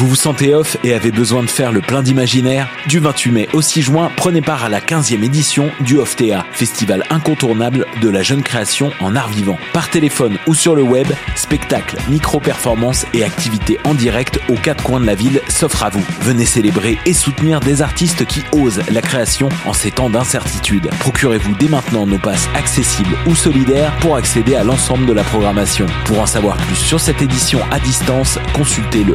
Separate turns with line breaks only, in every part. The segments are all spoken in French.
Vous vous sentez off et avez besoin de faire le plein d'imaginaire? Du 28 mai au 6 juin, prenez part à la 15e édition du OFTEA, festival incontournable de la jeune création en art vivant. Par téléphone ou sur le web, spectacles, micro-performances et activités en direct aux quatre coins de la ville s'offrent à vous. Venez célébrer et soutenir des artistes qui osent la création en ces temps d'incertitude. Procurez-vous dès maintenant nos passes accessibles ou solidaires pour accéder à l'ensemble de la programmation. Pour en savoir plus sur cette édition à distance, consultez le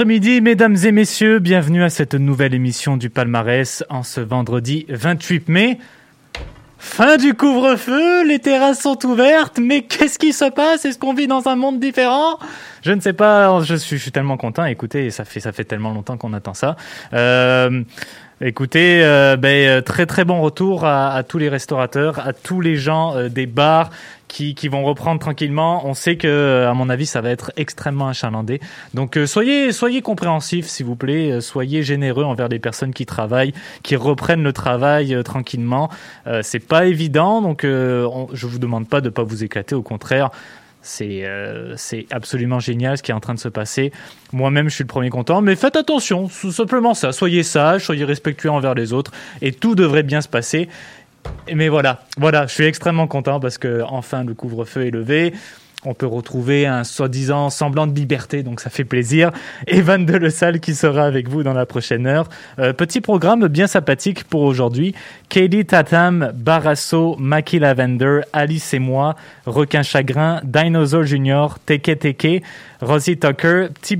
Après-midi, mesdames et messieurs. Bienvenue à cette nouvelle émission du palmarès en ce vendredi 28 mai. Fin du couvre-feu, les terrasses sont ouvertes, mais qu'est-ce qui se passe? Est-ce qu'on vit dans un monde différent? Je ne sais pas, je suis, je suis, tellement content. Écoutez, ça fait, ça fait tellement longtemps qu'on attend ça. Euh, Écoutez, euh, ben, euh, très très bon retour à, à, tous les restaurateurs, à tous les gens euh, des bars qui, qui, vont reprendre tranquillement. On sait que, à mon avis, ça va être extrêmement achalandé. Donc euh, soyez soyez compréhensifs, s'il vous plaît. Euh, soyez généreux envers les personnes qui travaillent, qui reprennent le travail euh, tranquillement. C'est pas évident, donc on, je vous demande pas de pas vous éclater. Au contraire, c'est euh, c'est absolument génial ce qui est en train de se passer. Moi-même, je suis le premier content, mais faites attention, tout simplement ça. Soyez sages, soyez respectueux envers les autres, et tout devrait bien se passer. Mais voilà, voilà, je suis extrêmement content parce que enfin le couvre-feu est levé on peut retrouver un soi-disant semblant de liberté, donc ça fait plaisir. Evan de Le Salle qui sera avec vous dans la prochaine heure. Euh, petit programme bien sympathique pour aujourd'hui. Katie Tatam, Barasso, Maki Lavender, Alice et moi, Requin Chagrin, Dinosaur Junior, Teke Teke, Rosie Tucker, Petit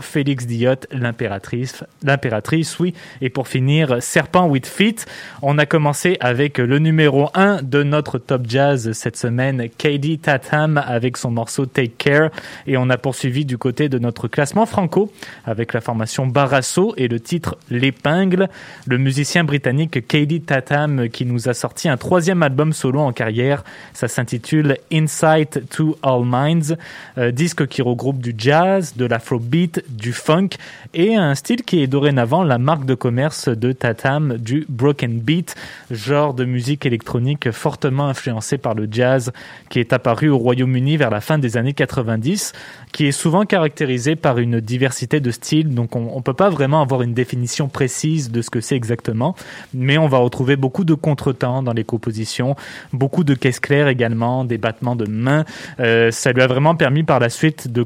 Félix Diot, l'impératrice, oui. Et pour finir, Serpent with Feet. On a commencé avec le numéro 1 de notre top jazz cette semaine, Katie Tatam avec son morceau Take Care. Et on a poursuivi du côté de notre classement franco avec la formation Barasso et le titre L'épingle. Le musicien britannique Katie Tatam qui nous a sorti un troisième album solo en carrière. Ça s'intitule Insight to All Minds, euh, disque qui regroupe du jazz, de l'afrobeat, du funk et un style qui est dorénavant la marque de commerce de Tatam, du broken beat, genre de musique électronique fortement influencé par le jazz qui est apparu au Royaume-Uni vers la fin des années 90, qui est souvent caractérisé par une diversité de styles, donc on ne peut pas vraiment avoir une définition précise de ce que c'est exactement, mais on va retrouver beaucoup de contretemps dans les compositions, beaucoup de caisses claires également, des battements de mains. Euh, ça lui a vraiment permis par la suite de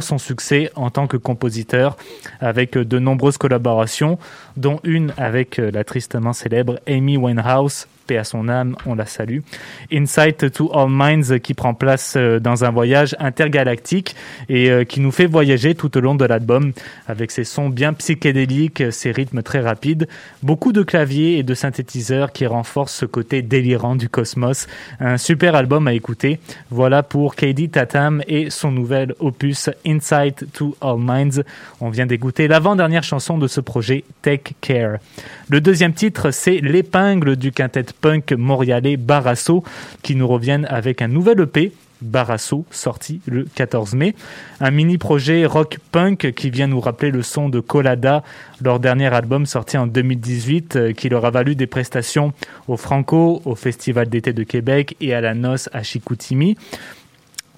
son succès en tant que compositeur avec de nombreuses collaborations, dont une avec la tristement célèbre Amy Winehouse, paix à son âme, on la salue. Insight to All Minds qui prend place euh, dans un voyage intergalactique et euh, qui nous fait voyager tout au long de l'album avec ses sons bien psychédéliques, ses rythmes très rapides, beaucoup de claviers et de synthétiseurs qui renforcent ce côté délirant du cosmos. Un super album à écouter. Voilà pour KD Tatam et son nouvel opus Insight to All Minds. On vient d'écouter l'avant-dernière chanson de ce projet, Take Care. Le deuxième titre, c'est l'épingle du quintet punk montréalais Barasso qui nous reviennent avec un nouvel EP Barasso, sorti le 14 mai. Un mini-projet rock punk qui vient nous rappeler le son de Colada, leur dernier album sorti en 2018, euh, qui leur a valu des prestations au Franco, au Festival d'été de Québec et à la Noce à Chicoutimi.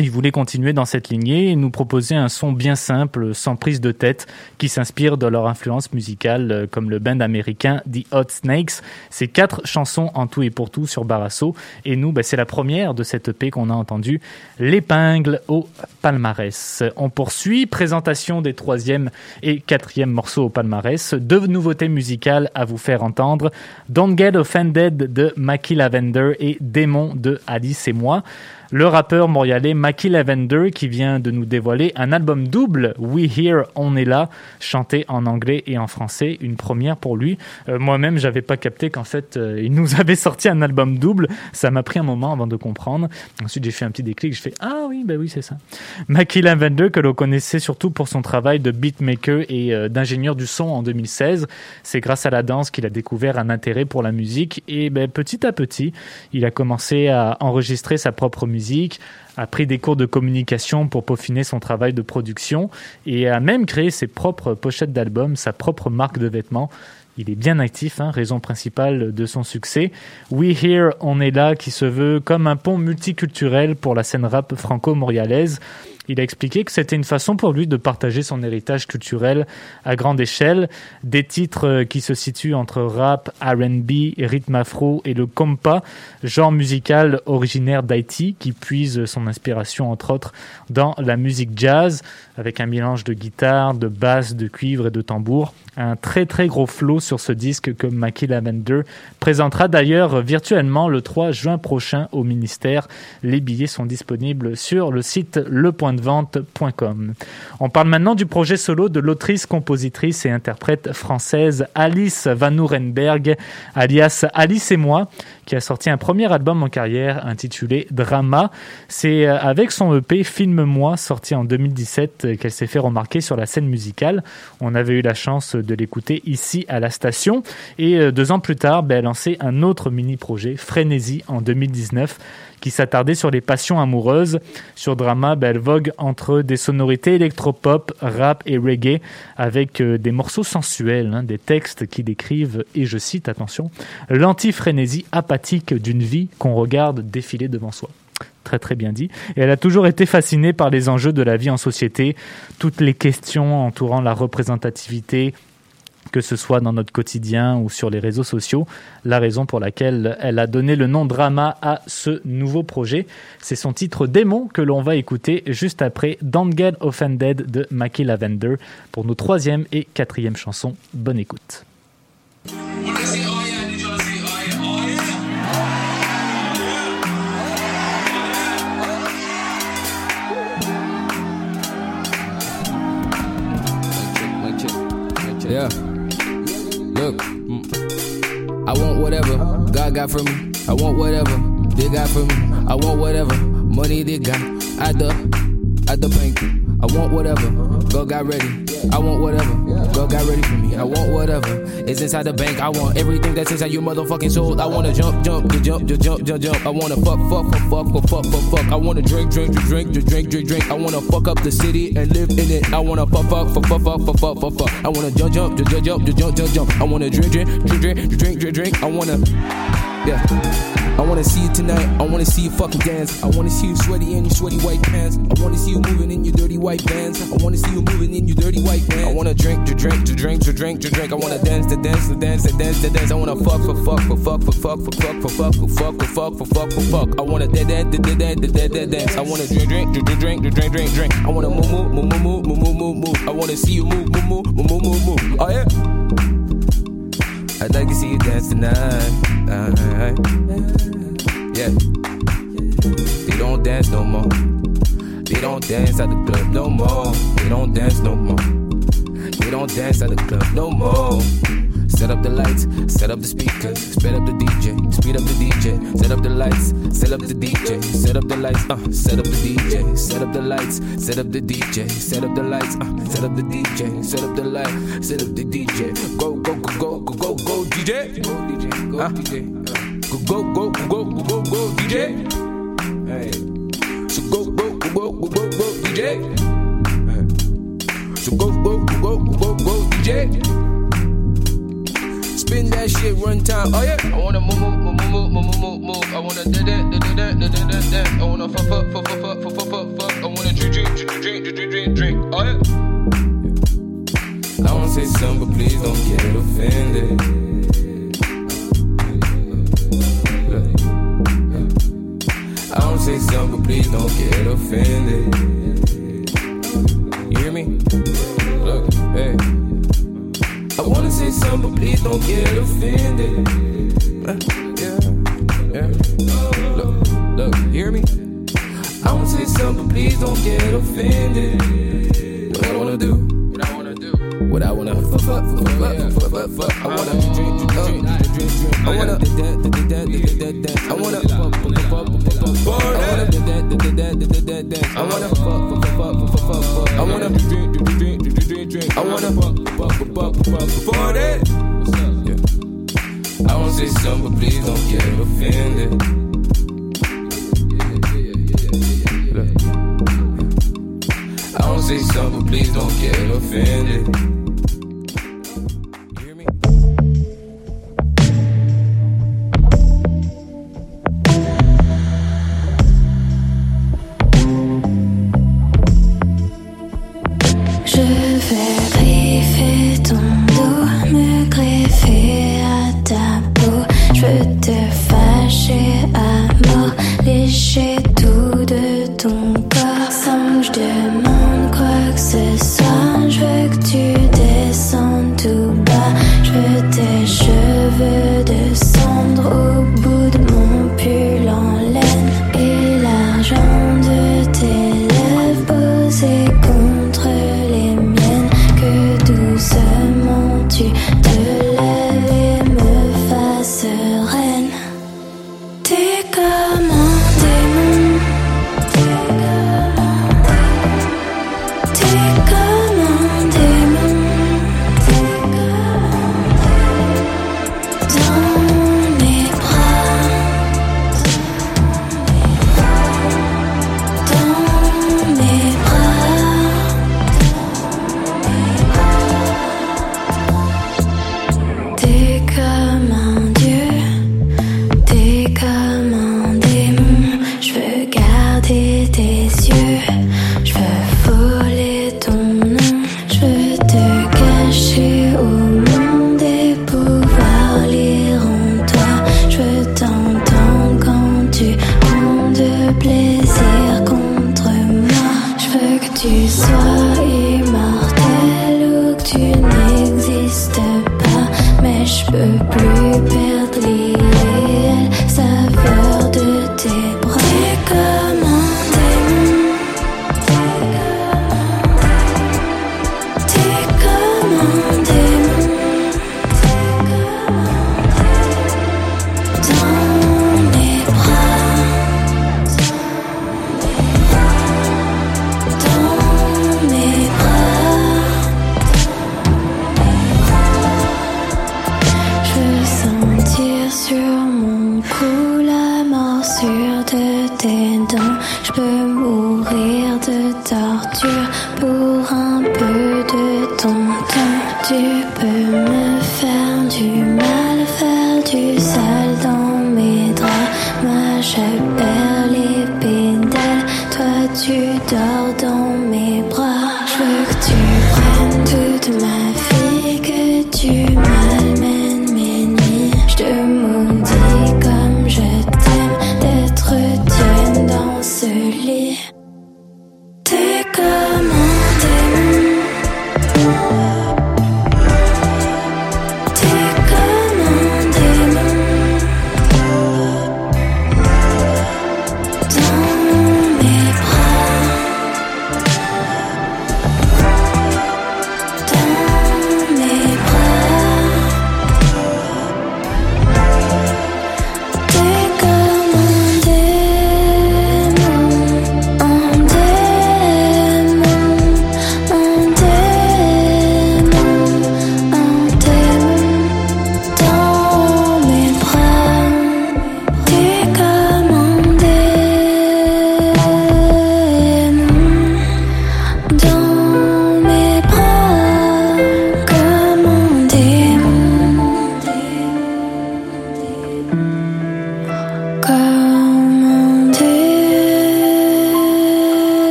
Il voulait continuer dans cette lignée et nous proposer un son bien simple, sans prise de tête, qui s'inspire de leur influence musicale, euh, comme le band américain The Hot Snakes. C'est quatre chansons en tout et pour tout sur Barasso. Et nous, bah, c'est la première de cette EP qu'on a entendue, l'épingle au palmarès. On poursuit, présentation des troisième et quatrième morceaux au palmarès. Deux nouveautés musicales à vous faire entendre. Don't Get Offended de Mackie Lavender et Démon de Alice et moi le rappeur montréalais Mackie Lavender qui vient de nous dévoiler un album double, We Here, On est là, chanté en anglais et en français, une première pour lui. Euh, moi-même, j'avais pas capté qu'en fait, euh, il nous avait sorti un album double. Ça m'a pris un moment avant de comprendre. Ensuite, j'ai fait un petit déclic, je fais ah oui, bah oui, c'est ça. Mackie Lavender que l'on connaissait surtout pour son travail de beatmaker et euh, d'ingénieur du son en 2016. C'est grâce à la danse qu'il a découvert un intérêt pour la musique et ben, petit à petit, il a commencé à enregistrer sa propre musique a pris des cours de communication pour peaufiner son travail de production et a même créé ses propres pochettes d'albums, sa propre marque de vêtements. Il est bien actif, hein, raison principale de son succès. We Here, on est là, qui se veut comme un pont multiculturel pour la scène rap franco-montréalaise. Il a expliqué que c'était une façon pour lui de partager son héritage culturel à grande échelle, des titres euh, qui se situent entre rap, R&B, rythme afro et le compa, genre musical originaire d'Haïti qui puise son inspiration entre autres dans la musique jazz avec un mélange de guitare, de basse, de cuivre et de tambour. Un très très gros flow sur ce disque que Mackie Lavender présentera d'ailleurs virtuellement le 3 juin prochain au ministère. Les billets sont disponibles sur le site Le Point On parle maintenant du projet solo de l'autrice, compositrice et interprète française Alice Van Nurenberg, alias Alice et moi, qui a sorti un premier album en carrière intitulé Drama. C'est euh, avec son EP Filme-moi, sorti en 2017, qu'elle s'est fait remarquer sur la scène musicale. On avait eu la chance de l'écouter ici à la station. Et euh, deux ans plus tard, ben, elle a lancé un autre mini-projet, Frénésie, en 2019 qui s'attardait sur les passions amoureuses. Sur Drama, ben, elle vogue entre des sonorités électropop, rap et reggae, avec euh, des morceaux sensuels, hein, des textes qui décrivent, et je cite, attention, l'antifrénésie apathique d'une vie qu'on regarde défiler devant soi très très bien dit. Et elle a toujours été fascinée par les enjeux de la vie en société, toutes les questions entourant la représentativité, que ce soit dans notre quotidien ou sur les réseaux sociaux. La raison pour laquelle elle a donné le nom Drama à ce nouveau projet, c'est son titre Démon que l'on va écouter juste après Don't Get Offended de Mackie Lavender pour nos troisième et quatrième chansons. Bonne écoute.
Look, I want whatever God got for me. I want whatever they got for me. I want whatever money they got at the at the bank. I want whatever God got ready. I want whatever God got ready for me. I want whatever It's inside the bank. I want everything that's inside your motherfucking soul. I wanna jump, jump, jump, jump, jump, jump, jump. I wanna fuck, fuck, fuck, fuck, fuck, fuck, fuck. I wanna drink, drink, drink, drink, drink, drink, drink. I wanna fuck up the city and live in it. I wanna fuck, fuck, fuck, fuck, fuck, fuck, fuck, fuck. I wanna jump, jump, jump, jump, jump, jump, jump, jump. I wanna drink, drink, drink, drink, drink, drink, drink. I wanna, yeah. I wanna see you tonight. I wanna see you fucking dance. I wanna see you sweaty in your sweaty white pants. I wanna see you moving in your dirty white pants. I wanna see you moving in your dirty white pants. I wanna drink to drink to drink to drink to drink. I wanna dance to dance to dance to dance to dance. I wanna fuck for fuck for fuck for fuck for fuck for fuck for fuck for fuck for fuck for fuck. I wanna dance dance dance dance dance dance dance. I wanna drink drink to drink to drink drink drink. I wanna move move move move move move move. I wanna see you move move move move move move. Oh yeah. I'd like to see you dance tonight. Uh, yeah. They don't dance no more. They don't dance at the club no more. They don't dance no more. They don't dance at the club no more. Set up the lights, set up the speakers, speed up the DJ, speed up the DJ, set up the lights, set up the DJ, set up the lights, uh, set up the DJ, set up the lights, set up the DJ, set up the lights, uh, set up the DJ, set up the light, set up the DJ, go go go go go go go DJ, go DJ, go DJ. Go, go, go, go, go, go, go, DJ. Hey. So go, go, go, go, go, go, go, DJ. Hey. So go, go, go, go, go, go, DJ
spin that shit one time. Oh yeah. I wanna move, move, move, move, move, move, move. I wanna do that, do that, do that, do that. I wanna fuck, fuck, fuck, fuck, fuck, fuck, fuck, fuck. I wanna drink, drink, drink, drink, drink, drink, drink. Oh yeah. I wanna say something, but please don't get offended. I don't say something, but please don't get offended. Please don't get offended. Eh, yeah, yeah. Look, look, hear me? I want to say something, please don't get offended. What I wanna do? What I wanna do? What I wanna fuck, fuck, fuck, fuck, fuck, fuck. I wanna drink. I wanna. Oh, shape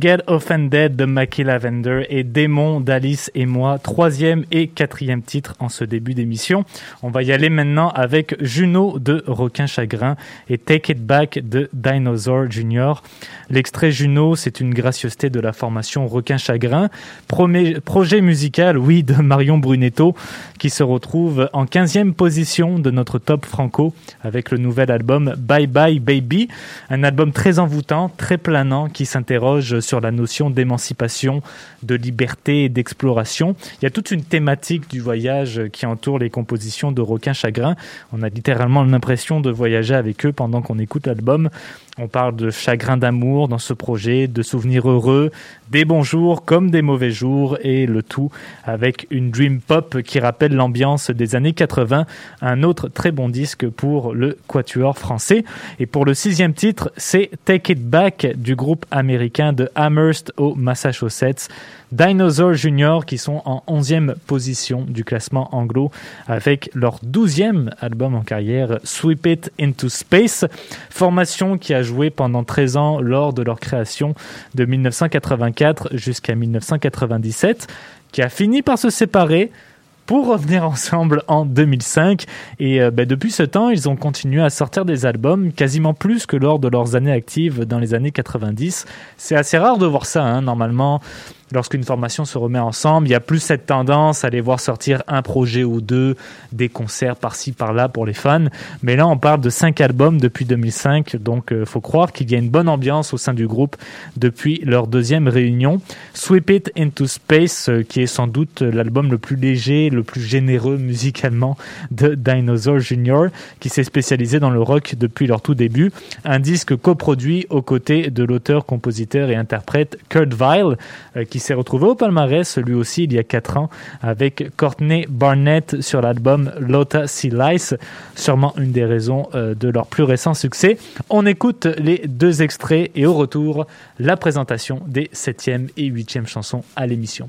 Get Offended
de
Mackie Lavender et Démon d'Alice et moi, troisième et quatrième titre en ce début d'émission. On va y aller maintenant avec Juno de Requin Chagrin et Take It Back de Dinosaur Jr. L'extrait Juno, c'est une gracieuseté de la formation Requin Chagrin, projet musical, oui, de Marion Brunetto, qui se retrouve en 15e position de notre top franco avec le nouvel album Bye Bye Baby, un album très envoûtant, très planant qui s'interroge sur la notion d'émancipation, de liberté et d'exploration. Il y a toute une thématique du voyage qui entoure les compositions de Requin Chagrin. On a littéralement l'impression de voyager avec eux pendant qu'on écoute l'album. On parle de chagrin d'amour dans ce projet, de souvenirs heureux, des bons jours comme des mauvais jours et le tout avec une dream pop qui rappelle l'ambiance des années 80. Un autre très bon disque pour le quatuor français. Et pour le sixième titre, c'est Take It Back du groupe américain de Amherst au Massachusetts. Dinosaur Junior qui sont en 11e position du classement anglo avec leur 12e album en carrière Sweep It Into Space, formation qui a joué pendant 13 ans lors de leur création de 1984 jusqu'à 1997, qui a fini par se séparer pour revenir ensemble en 2005. Et euh, bah, depuis ce temps, ils ont continué à sortir des albums, quasiment plus que lors de leurs années actives dans les années 90. C'est assez rare de voir ça, hein. normalement lorsqu'une formation se remet ensemble, il y a plus cette tendance à les voir sortir un projet ou deux, des concerts par-ci par-là pour les fans. Mais là, on parle de cinq albums depuis 2005, donc euh, faut croire qu'il y a une bonne ambiance au sein du groupe depuis leur deuxième réunion. Sweep It Into Space, euh, qui est sans doute l'album le plus léger, le plus généreux musicalement de Dinosaur Jr., qui s'est spécialisé dans le rock depuis leur tout début. Un disque coproduit aux côtés de l'auteur, compositeur et interprète Kurt Vile, euh, qui s'est retrouvé au palmarès lui aussi il y a 4 ans avec Courtney Barnett sur l'album Lotta Sea Lice, sûrement une des raisons euh, de leur plus récent succès. On écoute les deux extraits et au retour la présentation des 7e et 8e chansons à l'émission.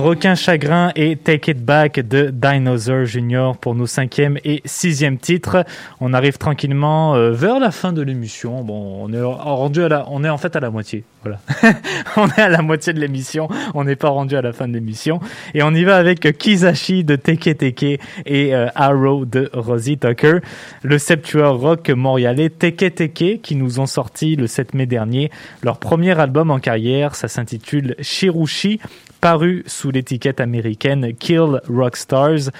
Requin Chagrin et Take It Back de Dinosaur Junior pour nos cinquième et sixième titres. On arrive tranquillement euh, vers la fin de l'émission. Bon, on est rendu à la, on est en fait à la moitié. Voilà, on est à la moitié de l'émission. On n'est pas rendu à la fin de l'émission et on y va avec Kizashi de Teke Teke et euh, Arrow de Rosie Tucker, le septueur rock montréalais Teke Teke qui nous ont sorti le 7 mai dernier leur premier album en carrière. Ça s'intitule Shirushi paru sous l'étiquette américaine Kill Rock Stars,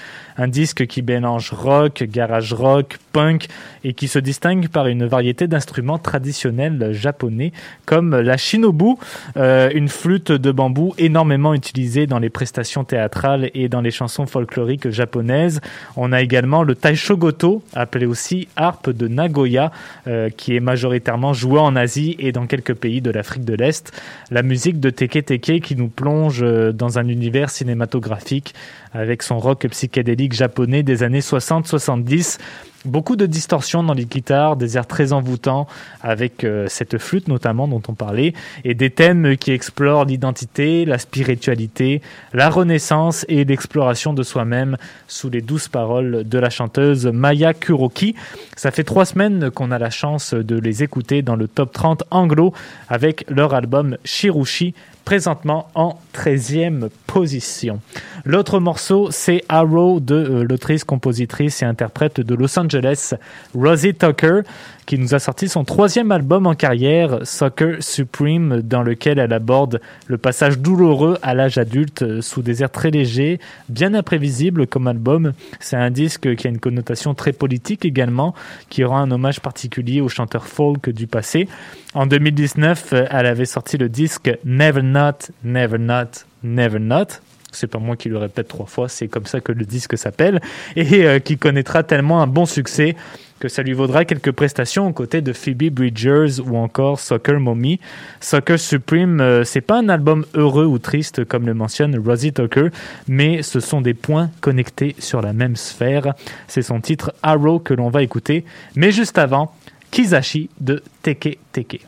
un disque qui mélange rock, garage rock, punk et qui se distingue par une variété d'instruments traditionnels japonais comme la shinobu, euh, une flûte de bambou énormément utilisée dans les prestations théâtrales et dans les chansons folkloriques japonaises. On a également le taishogoto, appelé aussi harpe de Nagoya, euh, qui est majoritairement joué en Asie et dans quelques pays de l'Afrique de l'Est. La musique de Teke Teke qui nous plonge euh, dans un univers cinématographique avec son rock psychédélique japonais des années 60-70. Beaucoup de distorsions dans les guitares, des airs très envoûtants avec euh, cette flûte notamment dont on parlait, et des thèmes qui explorent l'identité, la spiritualité, la renaissance et l'exploration de soi-même sous les douces paroles de la chanteuse Maya Kuroki. Ça fait trois semaines qu'on a la chance de les écouter dans le top 30 anglo avec leur album Shirushi, présentement en 13e position. L'autre morceau, c'est Arrow de euh, l'autrice, compositrice et interprète de Los Angeles, Rosie Tucker, qui nous a sorti son troisième album en carrière, Soccer Supreme, dans lequel elle aborde le passage douloureux à l'âge adulte euh, sous des airs très légers, bien imprévisible comme album. C'est un disque qui a une connotation très politique également, qui rend un hommage particulier aux chanteurs folk du passé. En 2019, euh, elle avait sorti le disque Never Not, Never Not, Never Not. C'est pas moi qui le répète trois fois, c'est comme ça que le disque s'appelle, et euh, qui connaîtra tellement un bon succès que ça lui vaudra quelques prestations aux côtés de Phoebe Bridgers ou encore Soccer Mommy. Soccer Supreme, euh, c'est pas un album heureux ou triste comme le mentionne Rosie Tucker, mais ce sont des points connectés sur la même sphère. C'est son titre Arrow que l'on va écouter, mais juste avant, Kizashi de Teke Teke.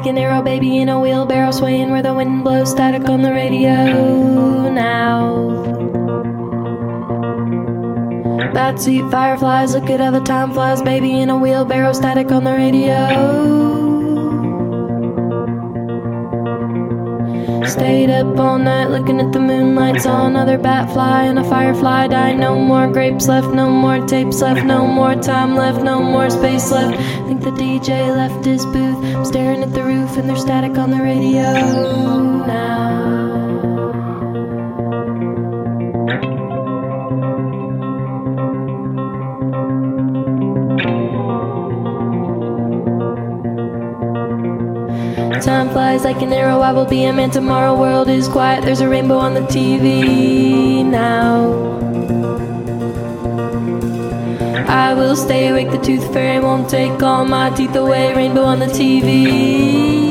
Like an arrow, baby in a wheelbarrow, swaying where the wind blows. Static on the radio now. Bad seat fireflies, look at how the time flies, baby in a wheelbarrow, static on the radio. Stayed up all night looking at the moonlight, saw another bat fly and a firefly die. No more grapes left, no more tapes left, no more time left, no more space left. Think the DJ left his booth. I'm staring at the roof and there's static on the radio now. Like an arrow, I will be a man tomorrow. World is quiet, there's a rainbow on the TV now. I will stay awake, the tooth fairy won't take all my teeth away. Rainbow on the TV.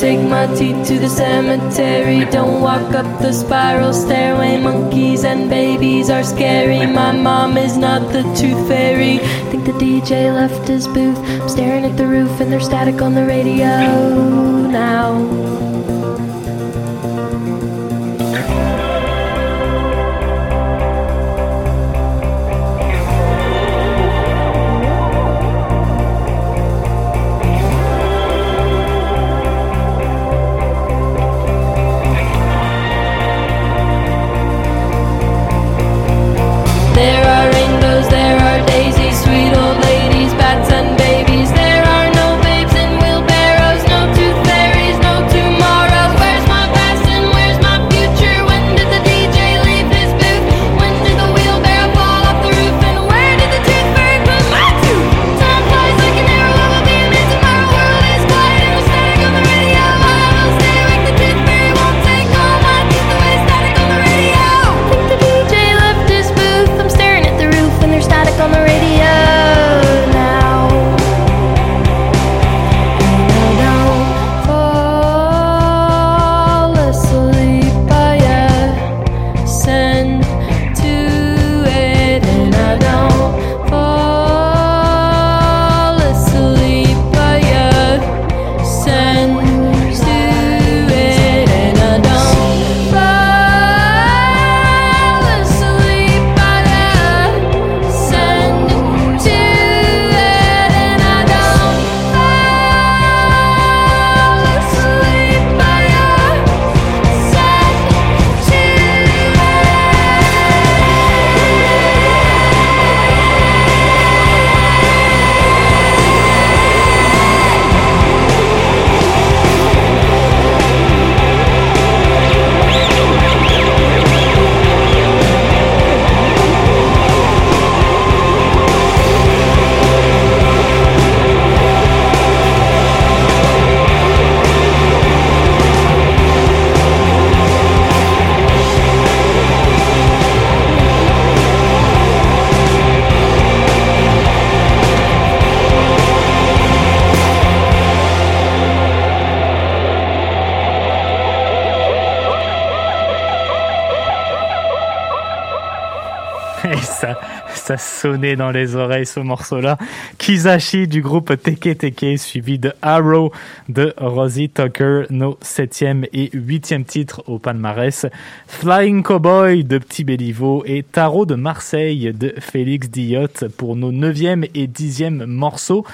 Take my teeth to the cemetery. Don't walk up the spiral stairway. Monkeys and babies are scary. My mom is not the tooth fairy. Think the DJ left his booth. I'm staring at the roof and there's static on the radio now.
Ça sonnait dans les oreilles ce morceau-là. Kizashi du groupe Teke Teke, suivi de Arrow de Rosie Tucker, nos septième et huitième titres au palmarès. Flying Cowboy de Petit Béliveau et Tarot de Marseille de Félix Diot pour nos neuvième et dixième morceaux.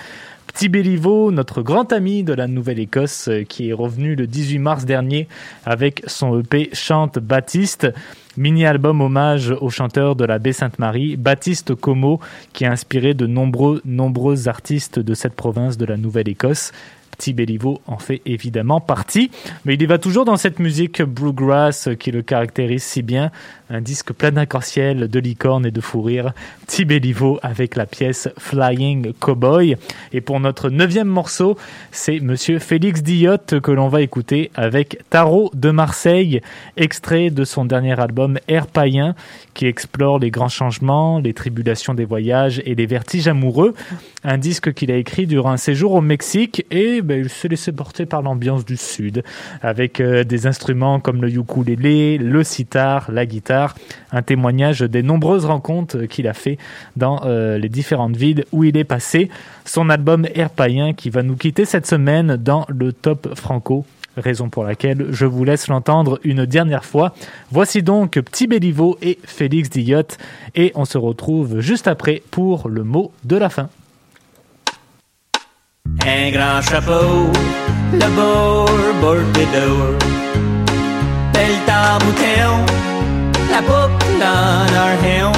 Petit Béliveau, notre grand ami de la Nouvelle-Écosse, qui est revenu le 18 mars dernier avec son EP Chante Baptiste. Mini-album hommage au chanteur de la baie Sainte-Marie, Baptiste Como, qui a inspiré de nombreux, nombreux artistes de cette province de la Nouvelle-Écosse. Petit Béliveau en fait évidemment partie, mais il y va toujours dans cette musique bluegrass qui le caractérise si bien, un disque plein d'arc-en-ciel, de licornes et de fou rire, Béliveau avec la pièce Flying Cowboy. Et pour notre neuvième morceau, c'est Monsieur Félix Diot que l'on va écouter avec Tarot de Marseille, extrait de son dernier album Air Païen, qui explore les grands changements, les tribulations des voyages et les vertiges amoureux. Un disque qu'il a écrit durant un séjour au Mexique et ben, il s'est laissé porter par l'ambiance du Sud, avec euh, des instruments comme le ukulélé, le sitar, la guitare, un témoignage des nombreuses rencontres qu'il a fait dans euh, les différentes villes où il est passé. Son album Air Païen qui va nous quitter cette semaine dans le top franco raison pour laquelle je vous laisse l'entendre une dernière fois. Voici donc Petit Béliveau et Félix Diotte et on se retrouve juste après pour le mot de la fin.
La boucle dans leur héon.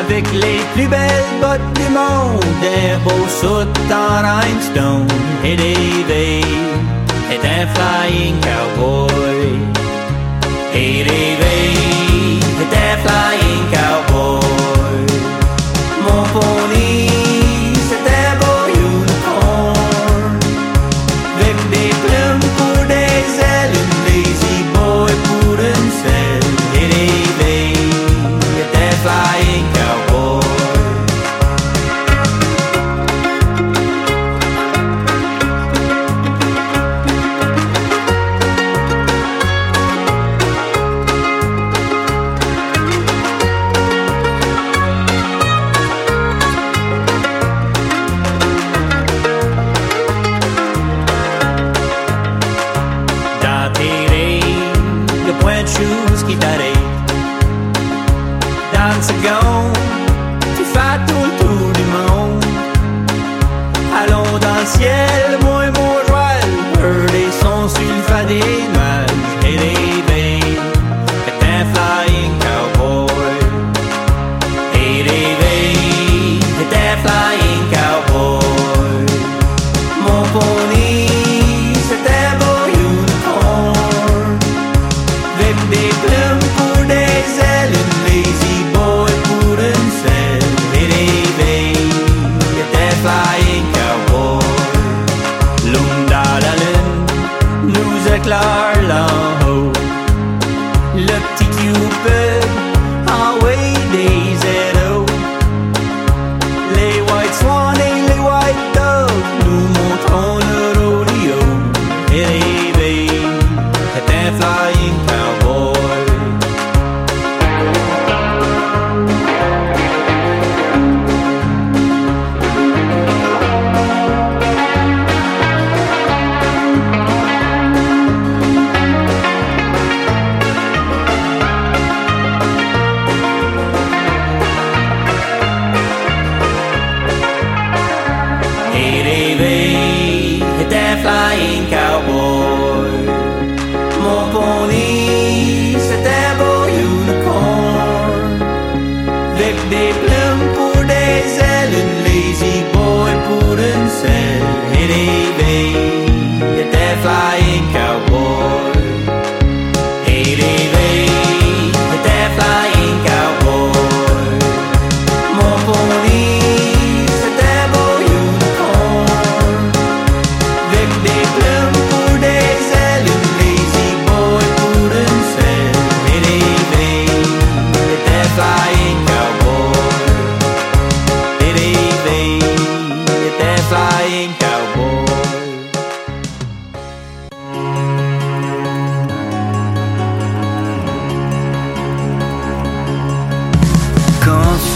Avec les plus belles bottes du monde, un beau soute en rhinestone. Et Davy est un flying cowboy. Et Davy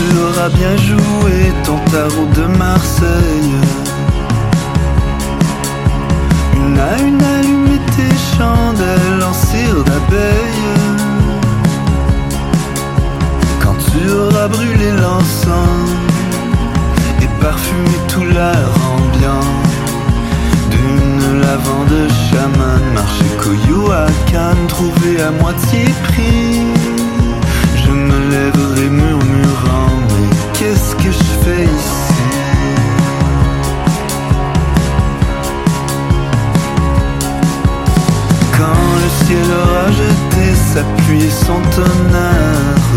Auras bien joué ton tarot de Marseille. Une à une allumé tes chandelles en cire d'abeille. Quand tu auras brûlé l'encens Et parfumé tout l'air ambiant D'une lavande chaman Marché Coyoacán Trouvé à moitié prix ciel aura jeté sa pluie et tonnerre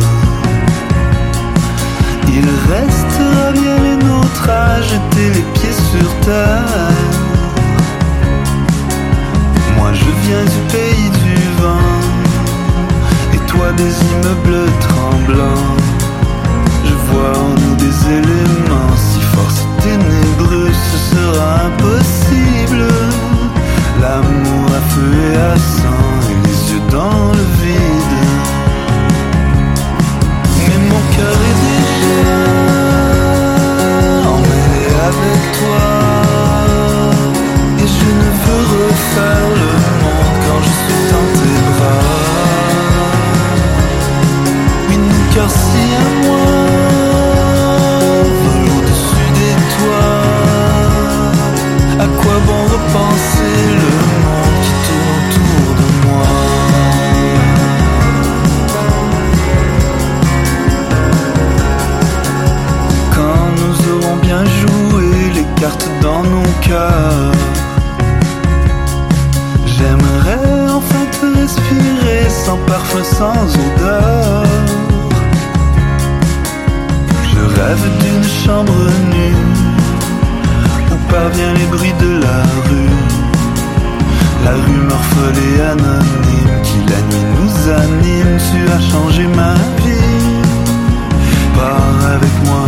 Il restera bien les nôtres à jeter les pieds sur terre Moi je viens du pays du vent et toi des immeubles tremblants. Je vois en nous des éléments si forts, si ténébreux. ce sera impossible. L'amour à feu et à sang, dans le vide. Mais mon cœur est déjà emmêlé avec toi. Et je ne veux refaire le monde quand je suis dans tes bras. Oui, mon cœur si à moi vole au-dessus des toits. À quoi bon repenser le monde dans nos cœurs, j'aimerais enfin te respirer sans parfum, sans odeur. Je rêve d'une chambre nue où parvient les bruits de la rue. La rumeur folle et anonyme qui la nuit nous anime. Tu as changé ma vie. Pars avec moi,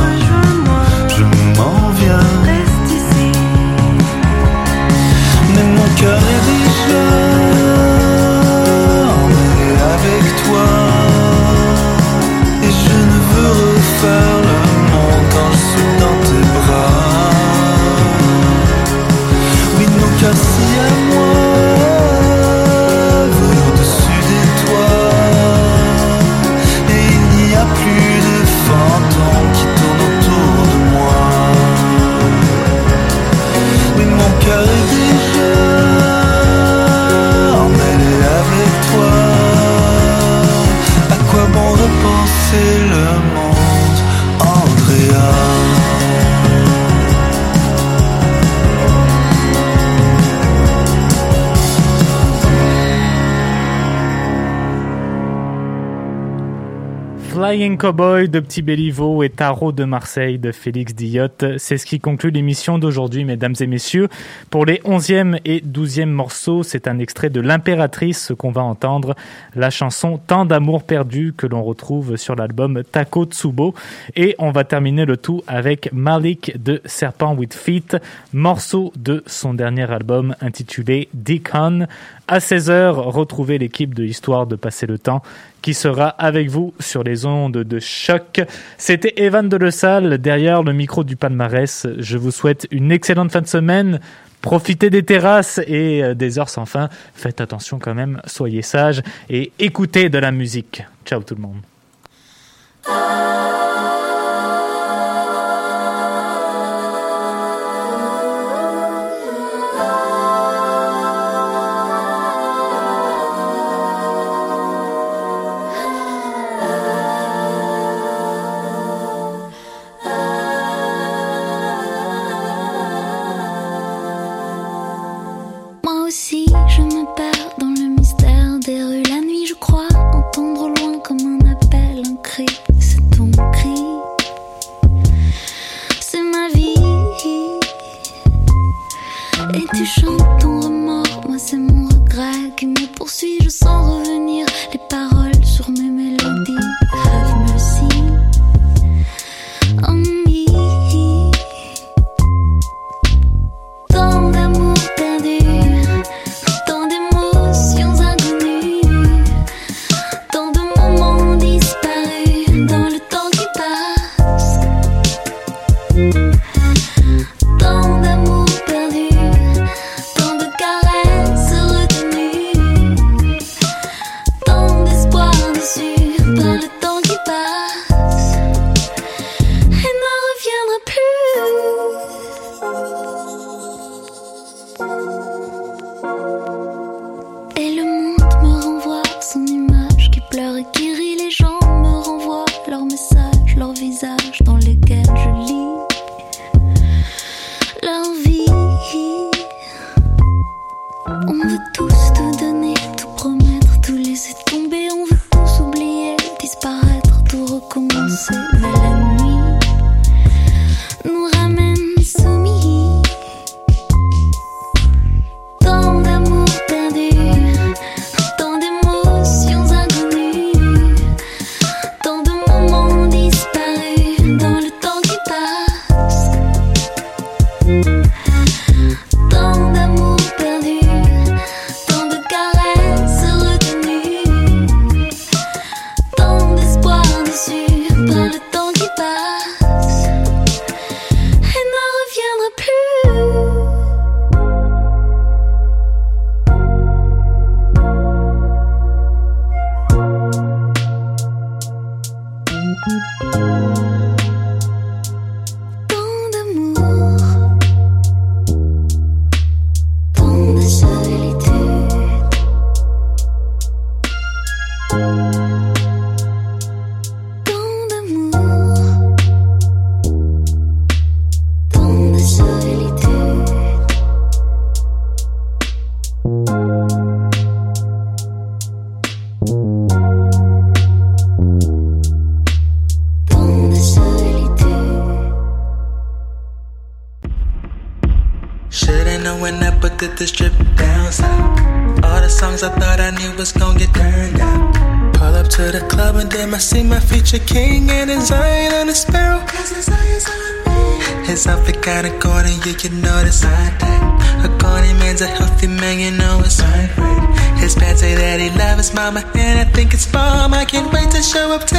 Cowboy de Petit et Tarot de Marseille de Félix Diotte. C'est ce qui conclut l'émission d'aujourd'hui, mesdames et messieurs. Pour les 11e et 12e morceaux, c'est un extrait de L'Impératrice, ce qu'on va entendre, la chanson Tant d'amour perdu que l'on retrouve sur l'album Tako Tsubo. Et on va terminer le tout avec Malik de Serpent with Feet, morceau de son dernier album intitulé Deacon. À 16h, retrouvez l'équipe de Histoire de passer le temps qui sera avec vous sur les ondes de choc. C'était Evan de Le Salle derrière le micro du palmarès. Je vous souhaite une excellente fin de semaine. Profitez des terrasses et euh, des heures sans fin. Faites attention quand même, soyez sages et écoutez de la musique. Ciao tout le monde.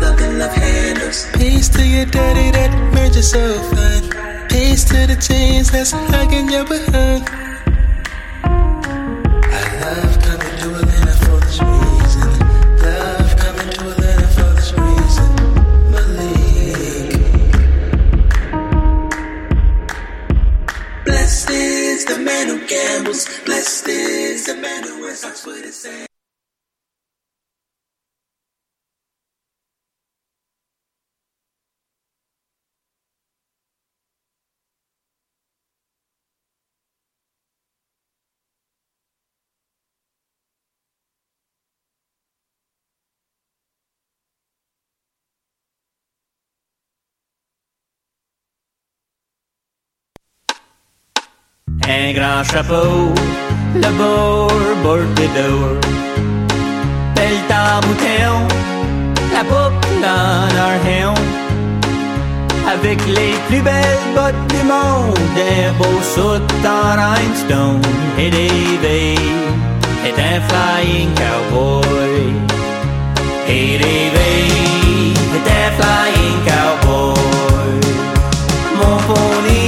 love and love. Peace to your daddy that merges so fine. Peace to the chains that's hugging your behind.
un grand chapeau, le beurre, beurre des dehors. Belle la boucle dans leur. Avec les plus belles bottes du monde, des beaux soutes en rhinestone. Et un flying cowboy. Et flying cowboy. Mon pony